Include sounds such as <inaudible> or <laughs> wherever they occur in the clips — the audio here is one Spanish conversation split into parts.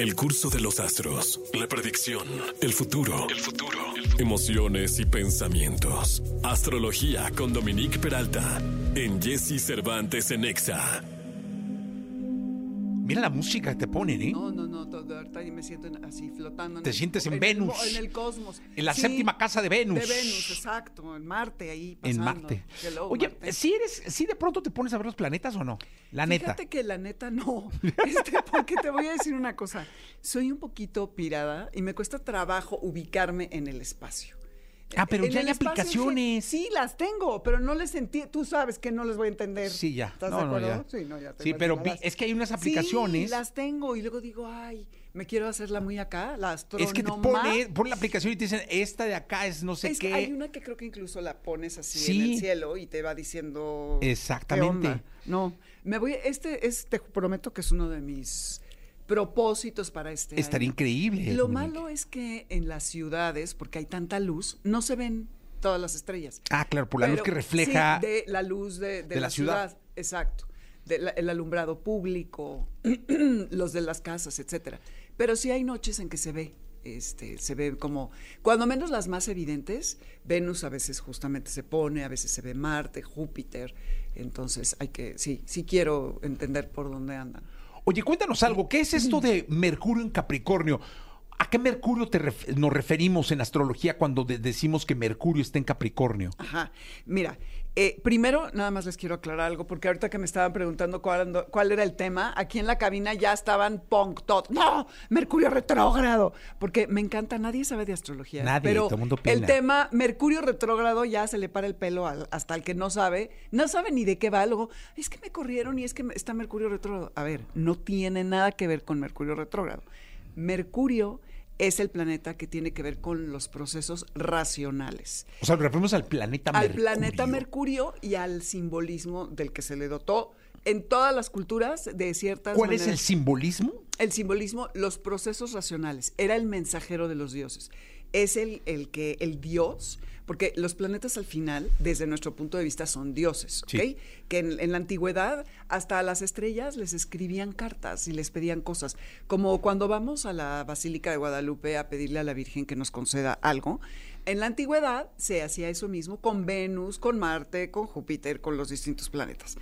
El curso de los astros, la predicción, el futuro, el futuro, emociones y pensamientos. Astrología con Dominique Peralta en Jesse Cervantes en Exa. Mira la música que te ponen, ¿eh? No, no, no, ahorita me siento en- así flotando. en Te el- sientes en el- Venus. En el cosmos. En la Sí, séptima casa de Venus. De Venus, exacto, en Marte ahí En pasando. Marte. Hello, Oye, Marte. ¿sí eres, sí de pronto te pones a ver los planetas o no? La neta. Fíjate que la neta no. <laughs> Este, porque te voy a decir una cosa. Soy un poquito pirada y me cuesta trabajo ubicarme en el espacio. Ah, pero En ya hay espacio en aplicaciones. Sí, las tengo, pero no les entiendo. Tú sabes que no les voy a entender. Sí, ya. ¿Estás No, de no, acuerdo? ya. Sí, no, ya te Sí, pero vi- es que hay unas Sí, aplicaciones. las tengo y luego digo, ay, me quiero hacerla muy acá, la Es que te astrónoma. pone, pone la aplicación y te dicen, esta de acá es no sé Es qué. hay una que creo que incluso la pones así Sí. en el cielo y te va diciendo. ¿qué Exactamente. onda? No, me voy. Este es, te prometo que es uno de mis propósitos para este Estaría año. increíble. Lo malo es que en las ciudades, porque hay tanta luz, no se ven todas las estrellas. Ah, claro, por la luz que refleja. sí, de la luz de, de de la, la ciudad. ciudad. Exacto. De la- el alumbrado público, <clears throat> los de las casas, etcétera. Pero sí hay noches en que se ve. Este, se ve como, cuando menos las más evidentes, Venus a veces justamente se pone, a veces se ve Marte, Júpiter, entonces hay que, sí, sí quiero entender por dónde andan. Oye, cuéntanos algo. ¿Qué es esto de Mercurio en Capricornio? ¿A qué Mercurio te ref- nos referimos en astrología cuando de- decimos que Mercurio está en Capricornio? Ajá. Mira, eh, primero nada más les quiero aclarar algo, porque ahorita que me estaban preguntando cuál, era el tema, aquí en la cabina ya estaban punk todo. No, Mercurio retrógrado, porque me encanta, nadie sabe de astrología. Nadie, pero todo el mundo opina. el tema Mercurio retrógrado ya se le para el pelo al- hasta el que no sabe, no sabe ni de qué va, luego, es que me corrieron y es que está Mercurio retrógrado. A ver, no tiene nada que ver con Mercurio retrógrado. Mercurio es el planeta que tiene que ver con los procesos racionales O sea, referimos al planeta al Mercurio. planeta Mercurio y al simbolismo del que se le dotó en todas las culturas de ciertas ¿Cuál es el simbolismo? El simbolismo, los procesos racionales. Era el mensajero de los dioses. Es el, el que, el dios, porque los planetas al final, desde nuestro punto de vista, son dioses, ¿ok? Sí. Que en, en la antigüedad, hasta a las estrellas les escribían cartas y les pedían cosas. Como cuando vamos a la Basílica de Guadalupe a pedirle a la Virgen que nos conceda algo. En la antigüedad se hacía eso mismo con Venus, con Marte, con Júpiter, con los distintos planetas.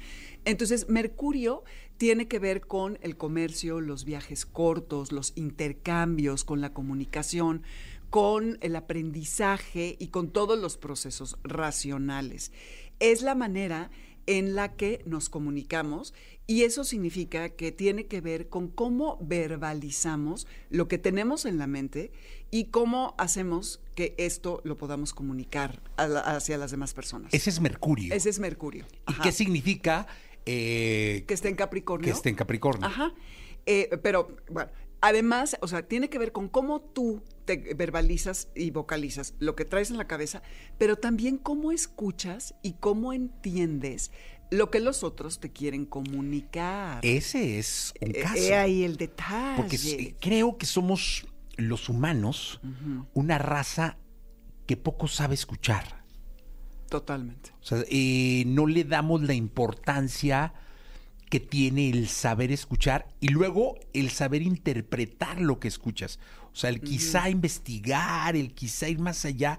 Entonces, Mercurio tiene que ver con el comercio, los viajes cortos, los intercambios, con la comunicación, con el aprendizaje y con todos los procesos racionales. Es la manera en la que nos comunicamos y eso significa que tiene que ver con cómo verbalizamos lo que tenemos en la mente y cómo hacemos que esto lo podamos comunicar la- hacia las demás personas. Ese es Mercurio. Ese es Mercurio. ¿Y qué significa eh, Que esté en Capricornio. que esté en Capricornio? Ajá. Eh, pero, bueno, además, o sea, tiene que ver con cómo tú te verbalizas y vocalizas lo que traes en la cabeza, pero también cómo escuchas y cómo entiendes lo que los otros te quieren comunicar. Ese es un Eh, caso. he ahí el detalle. Porque creo que somos los humanos una raza que poco sabe escuchar. Totalmente. O sea, eh, no le damos la importancia que tiene el saber escuchar y luego el saber interpretar lo que escuchas. O sea, el quizá investigar, el quizá ir más allá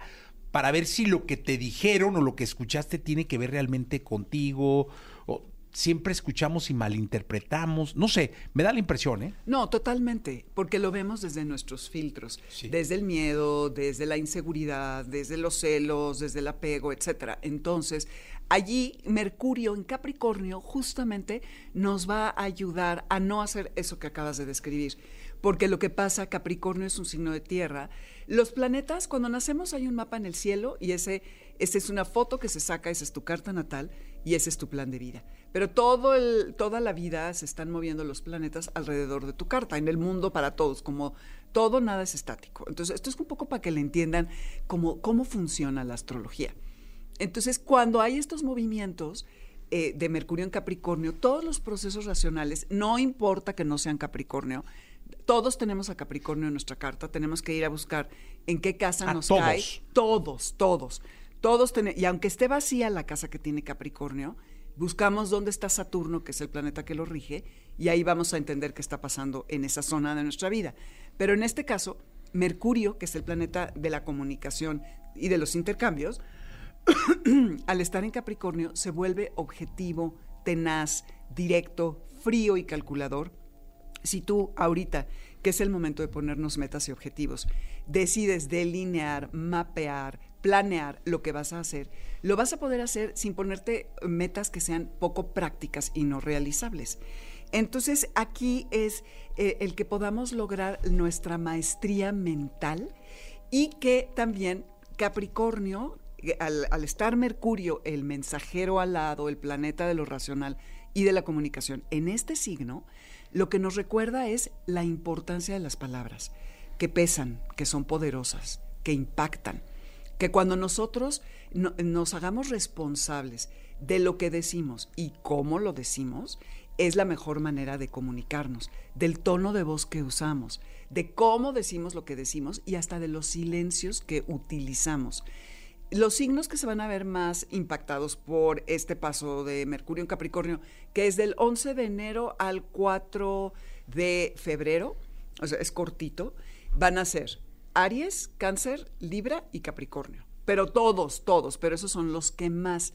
para ver si lo que te dijeron o lo que escuchaste tiene que ver realmente contigo. O siempre escuchamos y malinterpretamos. No sé, me da la impresión, ¿eh? No, totalmente, porque lo vemos desde nuestros filtros, Sí. desde el miedo, desde la inseguridad, desde los celos, desde el apego, etcétera. Entonces, allí Mercurio en Capricornio justamente nos va a ayudar a no hacer eso que acabas de describir, porque lo que pasa, Capricornio es un signo de tierra. Los planetas, cuando nacemos hay un mapa en el cielo y ese, esa es una foto que se saca, esa es tu carta natal y ese es tu plan de vida. Pero todo el, toda la vida se están moviendo los planetas alrededor de tu carta, en el mundo para todos, como todo, nada es estático. Entonces, esto es un poco para que le entiendan cómo, cómo funciona la astrología. Entonces, cuando hay estos movimientos eh, de Mercurio en Capricornio, todos los procesos racionales, no importa que no sean Capricornio, todos tenemos a Capricornio en nuestra carta, tenemos que ir a buscar en qué casa A nos todos. cae. Todos, todos. Todos tenemos, y aunque esté vacía la casa que tiene Capricornio, buscamos dónde está Saturno, que es el planeta que lo rige, y ahí vamos a entender qué está pasando en esa zona de nuestra vida. Pero en este caso, Mercurio, que es el planeta de la comunicación y de los intercambios, <coughs> al estar en Capricornio se vuelve objetivo, tenaz, directo, frío y calculador. Si tú ahorita, que es el momento de ponernos metas y objetivos, decides delinear, mapear, planear lo que vas a hacer, lo vas a poder hacer sin ponerte metas que sean poco prácticas y no realizables. Entonces aquí es eh, el que podamos lograr nuestra maestría mental y que también Capricornio, al, al, estar Mercurio, el mensajero al lado, el planeta de lo racional y de la comunicación, en este signo, lo que nos recuerda es la importancia de las palabras, que pesan, que son poderosas, que impactan, que cuando nosotros no, nos hagamos responsables de lo que decimos y cómo lo decimos, es la mejor manera de comunicarnos, del tono de voz que usamos, de cómo decimos lo que decimos y hasta de los silencios que utilizamos. Los signos que se van a ver más impactados por este paso de Mercurio en Capricornio, que es del 11 de enero al 4 de febrero, o sea, es cortito, van a ser Aries, Cáncer, Libra y Capricornio. Pero todos, todos, pero esos son los que más.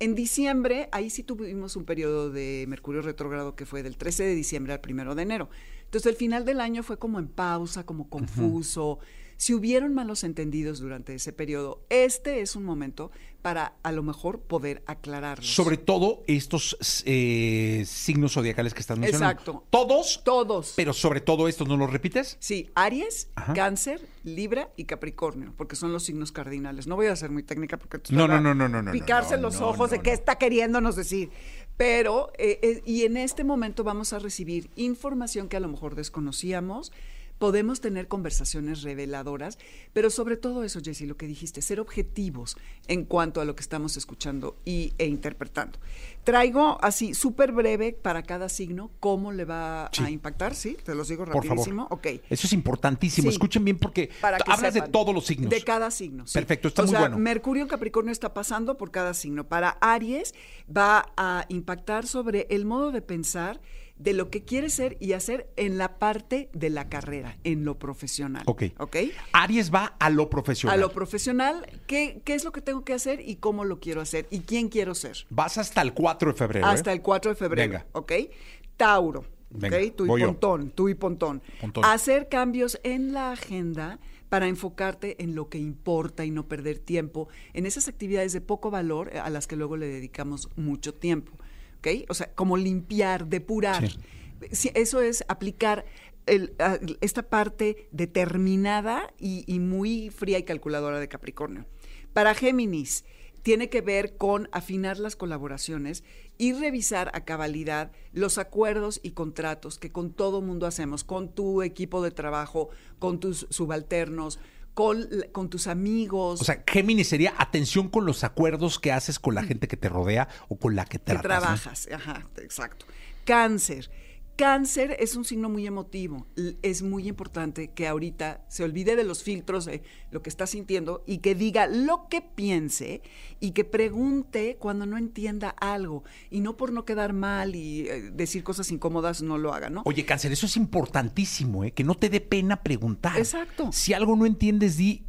En diciembre, ahí sí tuvimos un periodo de Mercurio retrógrado que fue del 13 de diciembre al 1 de enero. Entonces el final del año fue como en pausa, como confuso. Uh -huh. Si hubieron malos entendidos durante ese periodo, este es un momento para a lo mejor poder aclararlos. Sobre todo estos eh, signos zodiacales que están mencionando. Exacto. ¿Todos? Todos. Pero sobre todo estos, ¿no los repites? Sí, Aries, Ajá. Cáncer, Libra y Capricornio, porque son los signos cardinales. No voy a ser muy técnica porque no, no, no, no, no, no, picarse no, los no, ojos no, de qué está queriéndonos decir. Pero, eh, eh, y en este momento vamos a recibir información que a lo mejor desconocíamos, podemos tener conversaciones reveladoras, pero sobre todo eso, Jessy, lo que dijiste, ser objetivos en cuanto a lo que estamos escuchando y, e interpretando. Traigo así, súper breve para cada signo, cómo le va sí. a impactar, ¿sí? Te los digo rapidísimo. Por favor. Ok. Eso es importantísimo. Sí. Escuchen bien porque hablas de todos los signos. De cada signo. Sí. Perfecto, está o muy sea, bueno. Mercurio en Capricornio está pasando por cada signo. Para Aries va a impactar sobre el modo de pensar de lo que quiere ser y hacer en la parte de la carrera, en lo profesional. Ok. ¿Ok? Aries va a lo profesional. A lo profesional, ¿qué, ¿qué, es lo que tengo que hacer y cómo lo quiero hacer y quién quiero ser? Vas hasta el 4 de febrero. Hasta ¿eh? el 4 de febrero. Venga. ¿Ok? Tauro. Venga, ¿Ok? Tú y. Pontón, tú y Pontón. Pontón. Hacer cambios en la agenda para enfocarte en lo que importa y no perder tiempo en esas actividades de poco valor a las que luego le dedicamos mucho tiempo. ¿Ok? O sea, como limpiar, depurar. Sí. Sí, eso es aplicar el, a, esta parte determinada y, y, muy fría y calculadora de Capricornio. Para Géminis, tiene que ver con afinar las colaboraciones y revisar a cabalidad los acuerdos y contratos que con todo mundo hacemos, con tu equipo de trabajo, con tus subalternos, con, con, tus amigos. O sea, Géminis sería atención con los acuerdos que haces con la gente que te rodea o con la que tratas. Que trabajas, ¿no? ajá, exacto. Cáncer. Cáncer es un signo muy emotivo. Es muy importante que ahorita se olvide de los filtros de lo que está sintiendo y que diga lo que piense y que pregunte cuando no entienda algo. Y no por no quedar mal y eh, decir cosas incómodas no lo haga, ¿no? Oye, Cáncer, eso es importantísimo, ¿eh? Que no te dé pena preguntar. Exacto. Si algo no entiendes, di,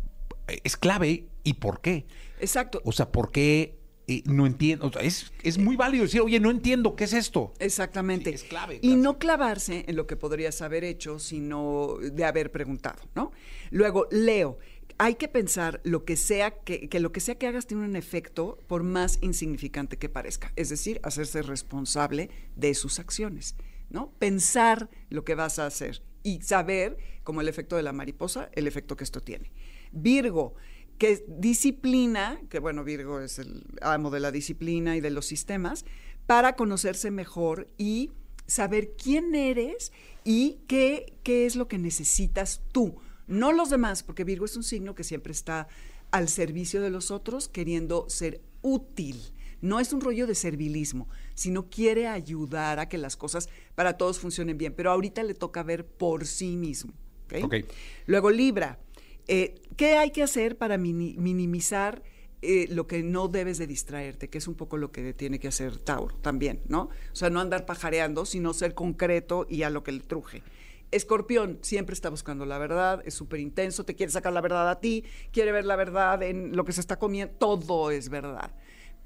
es clave. ¿Y por qué? Exacto. O sea, ¿por qué eh, no entiendo. Es, es, muy válido decir, oye, no entiendo, ¿qué es esto? Exactamente. Sí, es clave. Y no clavarse en lo que podrías haber hecho, sino de haber preguntado, ¿no? Luego, Leo. Hay que pensar lo que sea que, que lo que sea que hagas tiene un efecto por más insignificante que parezca. Es decir, hacerse responsable de sus acciones, ¿no? Pensar lo que vas a hacer y saber, como el efecto de la mariposa, el efecto que esto tiene. Virgo, que disciplina, que bueno, Virgo es el amo de la disciplina y de los sistemas, para conocerse mejor y saber quién eres y qué, qué es lo que necesitas tú, no los demás, porque Virgo es un signo que siempre está al servicio de los otros, queriendo ser útil. No es un rollo de servilismo, sino quiere ayudar a que las cosas para todos funcionen bien, pero ahorita le toca ver por sí mismo. ¿okay? Okay. Luego Libra, eh, ¿Qué hay que hacer para minimizar eh, lo que no debes de distraerte, que es un poco lo que tiene que hacer Tauro también, ¿no? O sea, no andar pajareando, sino ser concreto y a lo que le truje. Escorpión siempre está buscando la verdad, es súper intenso, te quiere sacar la verdad a ti, quiere ver la verdad en lo que se está comiendo, todo es verdad.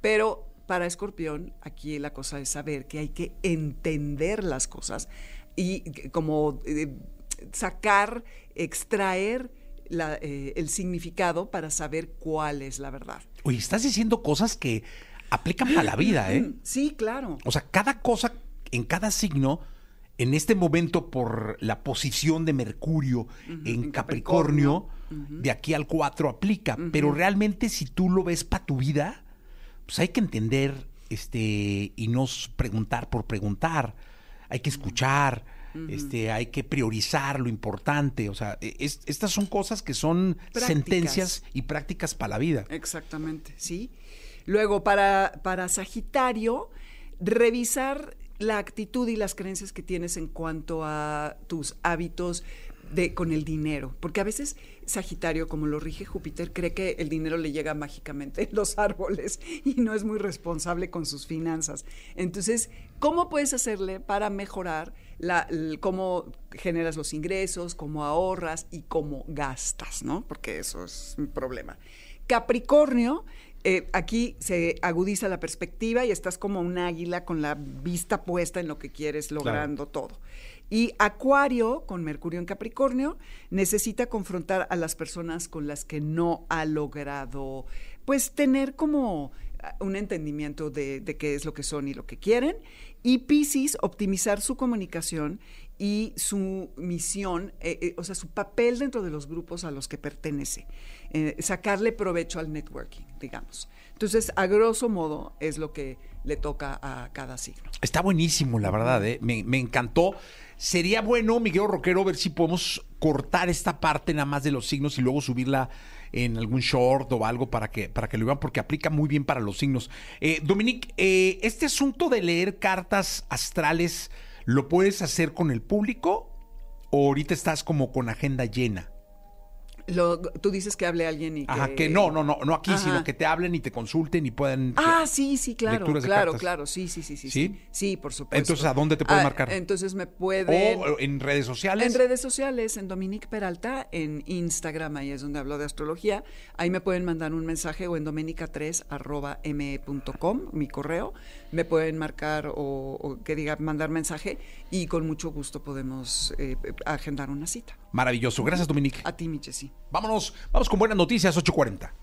Pero para Escorpión, aquí la cosa es saber que hay que entender las cosas y como eh, sacar, extraer la, eh, el significado para saber cuál es la verdad. Oye, estás diciendo cosas que aplican para la vida, ¿eh? Sí, claro. O sea, cada cosa en cada signo, en este momento por la posición de Mercurio en, en Capricornio, Capricornio. de aquí al 4 aplica. Pero realmente si tú lo ves para tu vida, pues hay que entender este y no preguntar por preguntar. Hay que escuchar, este, hay que priorizar lo importante. O sea, e- es- estas son cosas que son Prácticas. sentencias y prácticas para la vida. Exactamente, sí. Luego, para, para Sagitario, revisar la actitud y las creencias que tienes en cuanto a tus hábitos de, con el dinero. Porque a veces Sagitario, como lo rige Júpiter, cree que el dinero le llega mágicamente en los <laughs> árboles y no es muy responsable con sus finanzas. Entonces, ¿cómo puedes hacerle para mejorar la, el- cómo generas los ingresos, cómo ahorras y cómo gastas, ¿no? Porque eso es un problema. Capricornio, eh, aquí se agudiza la perspectiva y estás como un águila con la vista puesta en lo que quieres logrando todo. Y Acuario, con Mercurio en Capricornio, necesita confrontar a las personas con las que no ha logrado, pues, tener como un entendimiento de, de qué es lo que son y lo que quieren. Y Pisces, optimizar su comunicación y su misión, eh, eh, o sea, su papel dentro de los grupos a los que pertenece, eh, sacarle provecho al networking, digamos. Entonces, a grosso modo, es lo que le toca a cada signo. Está buenísimo, la verdad, ¿eh? me, me encantó. Sería bueno, Miguel Roquero, ver si podemos cortar esta parte nada más de los signos y luego subirla en algún short o algo para que, para que lo vean, porque aplica muy bien para los signos. Eh, Dominique, eh, este asunto de leer cartas astrales, ¿lo puedes hacer con el público o ahorita estás como con agenda llena? Lo- tú dices que hable alguien y que... Ajá, que no, no, no, no aquí, Ajá. sino que te hablen y te consulten y puedan... Ah, sí, sí, claro, claro, claro, sí, sí, sí, sí, ¿Sí? sí, por supuesto. Entonces, ¿a dónde te pueden Ah, marcar? Entonces me pueden... O en redes sociales. En redes sociales, en Dominique Peralta, en Instagram, ahí es donde hablo de astrología. Ahí me pueden mandar un mensaje o en dominica3 arroba me.com, mi correo. Me pueden marcar o, o que diga mandar mensaje y con mucho gusto podemos eh, agendar una cita. Maravilloso. Gracias, Dominique. A ti, mi Jessy. Vámonos, vamos con buenas noticias, 840.